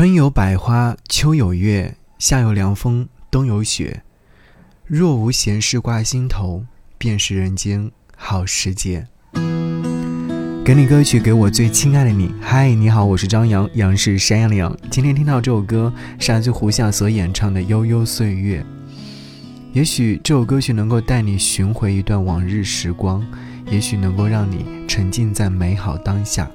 春有百花，秋有月，夏有凉风，冬有雪。若无闲事挂心头，便是人间好时节。给你歌曲，给我最亲爱的你。嗨，你好，我是张扬，杨是山羊的羊。今天听到这首歌，是来自胡夏所演唱的《悠悠岁月》。也许这首歌曲能够带你寻回一段往日时光，也许能够让你沉浸在美好当下。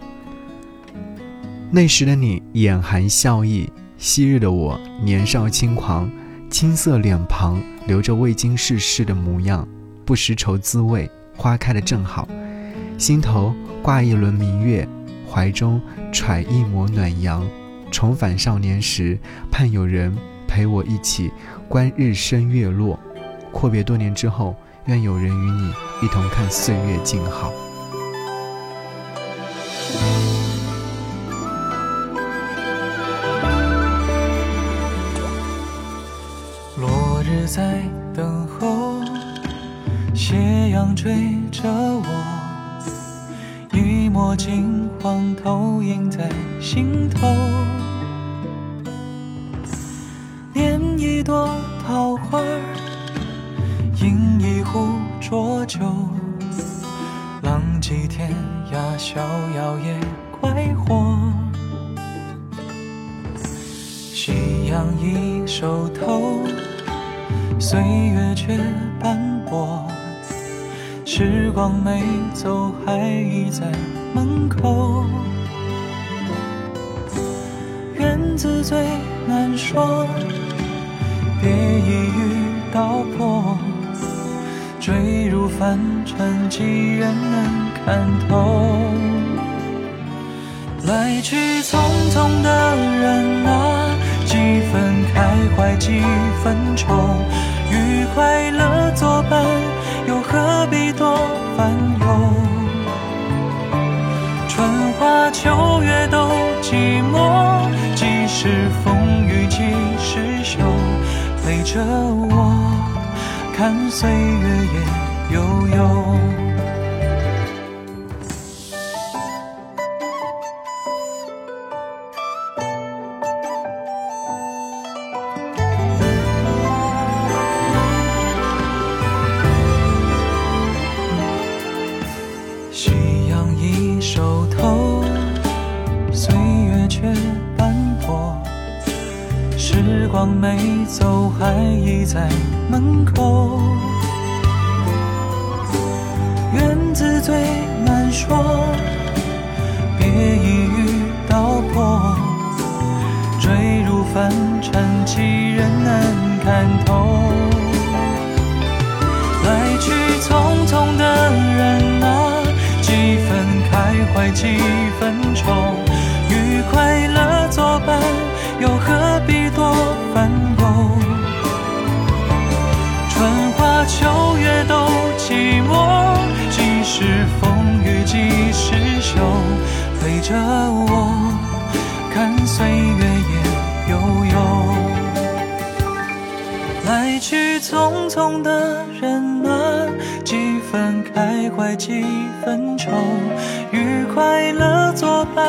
那时的你眼含笑意，昔日的我年少轻狂，青涩脸庞留着未经世事的模样，不识愁滋味，花开的正好，心头挂一轮明月，怀中揣一抹暖阳，重返少年时，盼有人陪我一起观日升月落，阔别多年之后，愿有人与你一同看岁月静好。在等候，斜阳追着我，一抹金黄投影在心头。拈一朵桃花，饮一壶浊酒，浪迹天涯，逍遥也快活。夕阳已收头。岁月却斑驳，时光没走，还倚在门口。缘字最难说，别一语道破。坠入凡尘，几人能看透？来去匆匆的人，怀，几分愁。与快乐作伴，又何必多烦忧？春花秋月都寂寞，几时风雨几时休？陪着我，看岁月也手头岁月却斑驳时光没走，还倚在门口。缘字最难说，别一语道破。坠入凡尘，几人能看透？来去匆匆的，怀，几分愁。与快乐作伴，又何必？多烦忧，春花秋月都寂寞，几时风雨几时休？陪着我，看岁月也悠悠。来去匆匆的人啊，几分开怀几分愁，与快乐作伴，